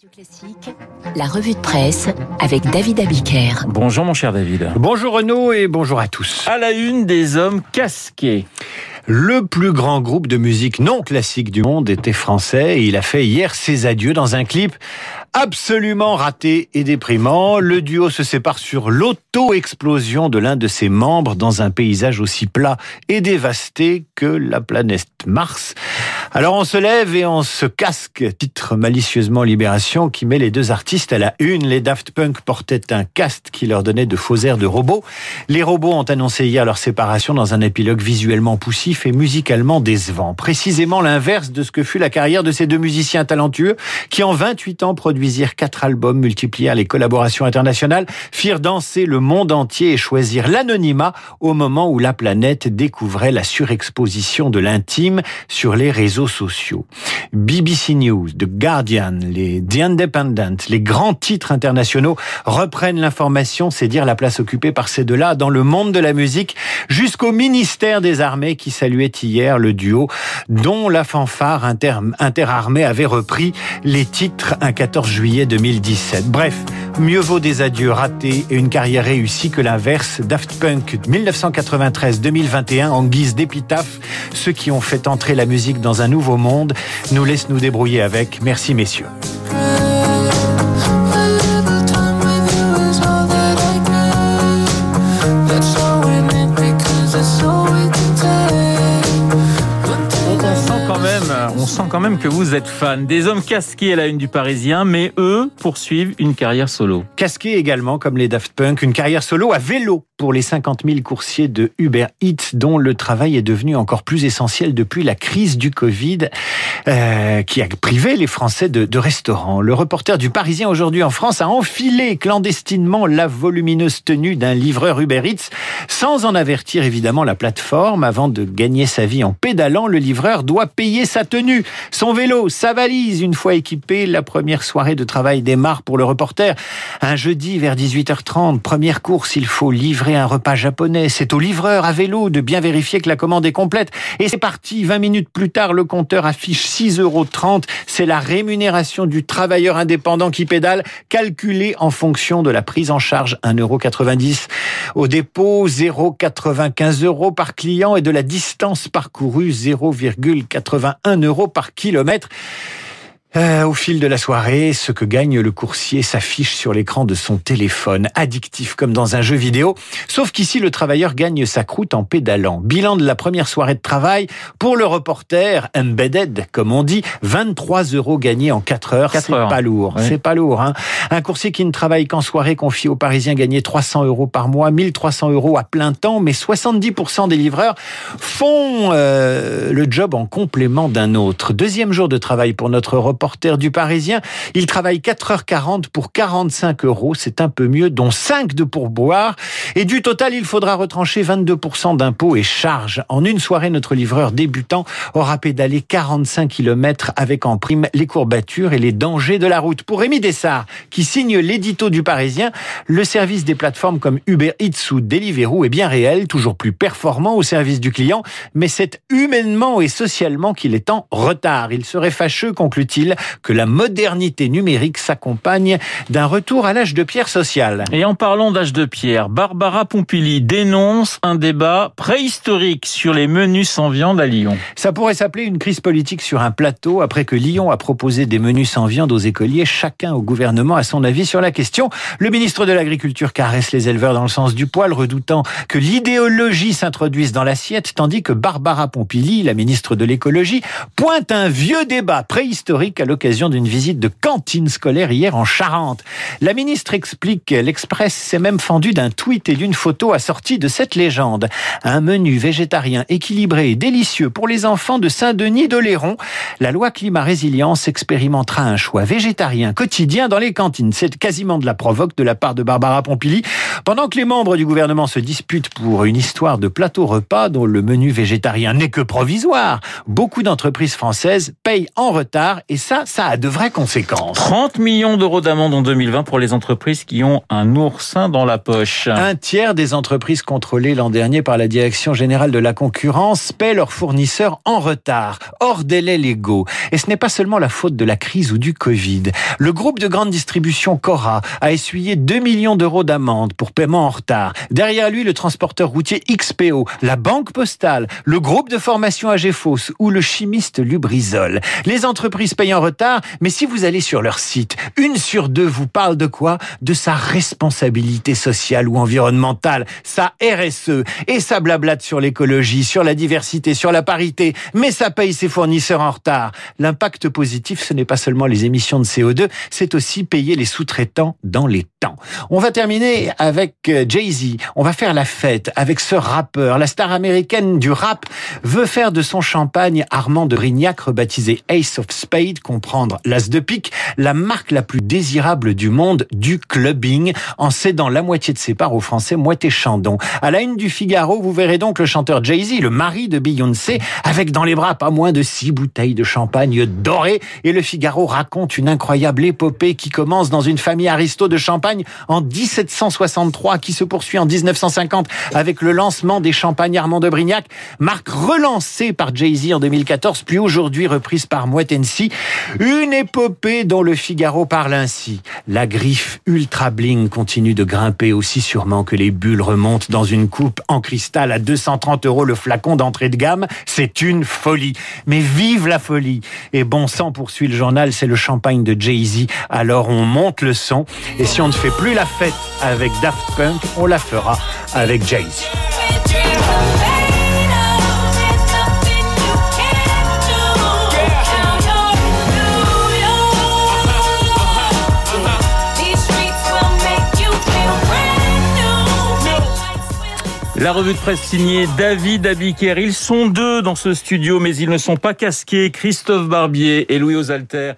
Radio Classique, la revue de presse avec David Abiker. Bonjour mon cher David. Bonjour Renaud et bonjour à tous. À la une des hommes casqués. Le plus grand groupe de musique non classique du monde était français et il a fait hier ses adieux dans un clip absolument raté et déprimant. Le duo se sépare sur l'auto-explosion de l'un de ses membres dans un paysage aussi plat et dévasté que la planète Mars. Alors on se lève et on se casque, titre malicieusement Libération qui met les deux artistes à la une. Les Daft Punk portaient un casque qui leur donnait de faux airs de robots. Les robots ont annoncé hier leur séparation dans un épilogue visuellement poussif et musicalement décevant. Précisément l'inverse de ce que fut la carrière de ces deux musiciens talentueux qui en 28 ans produisirent quatre albums, multiplièrent les collaborations internationales, firent danser le monde entier et choisirent l'anonymat au moment où la planète découvrait la surexposition de l'intime sur les réseaux sociaux. BBC News, The Guardian, les The Independent, les grands titres internationaux reprennent l'information, c'est dire la place occupée par ces deux-là dans le monde de la musique, jusqu'au ministère des Armées qui saluait hier le duo dont la fanfare inter interarmée avait repris les titres un 14 juillet 2017. Bref, mieux vaut des adieux ratés et une carrière réussie que l'inverse. Daft Punk 1993-2021 en guise d'épitaphe, ceux qui ont fait entrer la musique dans un nouveau monde nous laisse nous débrouiller avec. Merci messieurs. Que vous êtes fan. Des hommes casqués à la une du Parisien, mais eux poursuivent une carrière solo. Casqués également, comme les Daft Punk, une carrière solo à vélo pour les 50 000 coursiers de Uber Eats, dont le travail est devenu encore plus essentiel depuis la crise du Covid, euh, qui a privé les Français de, de restaurants. Le reporter du Parisien aujourd'hui en France a enfilé clandestinement la volumineuse tenue d'un livreur Uber Eats, sans en avertir évidemment la plateforme. Avant de gagner sa vie en pédalant, le livreur doit payer sa tenue, son vélo, sa valise. Une fois équipé, la première soirée de travail démarre pour le reporter. Un jeudi vers 18h30, première course, il faut livrer un repas japonais. C'est au livreur à vélo de bien vérifier que la commande est complète. Et c'est parti. 20 minutes plus tard, le compteur affiche 6,30 euros. C'est la rémunération du travailleur indépendant qui pédale, calculée en fonction de la prise en charge 1,90 euros. Au dépôt, 0,95 euros par client et de la distance parcourue, 0,81 euros par kilomètre. Euh, au fil de la soirée, ce que gagne le coursier s'affiche sur l'écran de son téléphone, addictif comme dans un jeu vidéo. Sauf qu'ici, le travailleur gagne sa croûte en pédalant. Bilan de la première soirée de travail pour le reporter embedded, comme on dit, 23 euros gagnés en 4 heures. C'est pas lourd. Oui. C'est pas lourd. Hein. Un coursier qui ne travaille qu'en soirée confie aux Parisiens gagner 300 euros par mois, 1300 euros à plein temps, mais 70% des livreurs font euh, le job en complément d'un autre. Deuxième jour de travail pour notre reporter reporter du Parisien. Il travaille 4h40 pour 45 euros. C'est un peu mieux, dont 5 de pourboire. Et du total, il faudra retrancher 22% d'impôts et charges. En une soirée, notre livreur débutant aura pédalé 45 km avec en prime les courbatures et les dangers de la route. Pour Rémi Dessart, qui signe l'édito du Parisien, le service des plateformes comme Uber Eats ou Deliveroo est bien réel, toujours plus performant au service du client, mais c'est humainement et socialement qu'il est en retard. Il serait fâcheux, conclut-il, que la modernité numérique s'accompagne d'un retour à l'âge de pierre social. Et en parlant d'âge de pierre, Barbara Pompili dénonce un débat préhistorique sur les menus sans viande à Lyon. Ça pourrait s'appeler une crise politique sur un plateau après que Lyon a proposé des menus sans viande aux écoliers. Chacun au gouvernement a son avis sur la question. Le ministre de l'Agriculture caresse les éleveurs dans le sens du poil, redoutant que l'idéologie s'introduise dans l'assiette, tandis que Barbara Pompili, la ministre de l'écologie, pointe un vieux débat préhistorique à l'occasion d'une visite de cantine scolaire hier en Charente. La ministre explique l'Express s'est même fendu d'un tweet et d'une photo assortie de cette légende. Un menu végétarien équilibré et délicieux pour les enfants de Saint-Denis d'Oléron. La loi climat résilience expérimentera un choix végétarien quotidien dans les cantines. C'est quasiment de la provoque de la part de Barbara Pompili. Pendant que les membres du gouvernement se disputent pour une histoire de plateau repas dont le menu végétarien n'est que provisoire, beaucoup d'entreprises françaises payent en retard et ça, ça a de vraies conséquences. 30 millions d'euros d'amende en 2020 pour les entreprises qui ont un oursin dans la poche. Un tiers des entreprises contrôlées l'an dernier par la Direction générale de la concurrence paient leurs fournisseurs en retard, hors délai légaux. Et ce n'est pas seulement la faute de la crise ou du Covid. Le groupe de grande distribution Cora a essuyé 2 millions d'euros d'amende pour paiement en retard. Derrière lui, le transporteur routier XPO, la banque postale, le groupe de formation AGFOS ou le chimiste Lubrizol. Les entreprises payent en retard, mais si vous allez sur leur site, une sur deux vous parle de quoi? De sa responsabilité sociale ou environnementale, sa RSE, et ça blablate sur l'écologie, sur la diversité, sur la parité, mais ça paye ses fournisseurs en retard. L'impact positif, ce n'est pas seulement les émissions de CO2, c'est aussi payer les sous-traitants dans les temps. On va terminer avec euh, Jay-Z. On va faire la fête avec ce rappeur. La star américaine du rap veut faire de son champagne Armand de Rignac, rebaptisé Ace of Spade, comprendre l'as de pique, la marque la plus désirable du monde du clubbing, en cédant la moitié de ses parts aux Français Moitié Chandon. À la une du Figaro, vous verrez donc le chanteur Jay-Z, le mari de Beyoncé, avec dans les bras pas moins de six bouteilles de champagne dorées. Et le Figaro raconte une incroyable épopée qui commence dans une famille aristo de champagne en 1763 qui se poursuit en 1950 avec le lancement des champagnes Armand de Brignac, marque relancée par Jay-Z en 2014 puis aujourd'hui reprise par Moet Hennessy, une épopée dont le Figaro parle ainsi. La griffe ultra bling continue de grimper aussi sûrement que les bulles remontent dans une coupe en cristal à 230 euros le flacon d'entrée de gamme. C'est une folie. Mais vive la folie. Et bon sang poursuit le journal, c'est le champagne de Jay-Z. Alors on monte le son. Et si on ne fait plus la fête avec Daft Punk, on la fera avec Jay-Z. La revue de presse signée David Abiker. Ils sont deux dans ce studio, mais ils ne sont pas casqués. Christophe Barbier et Louis Osalter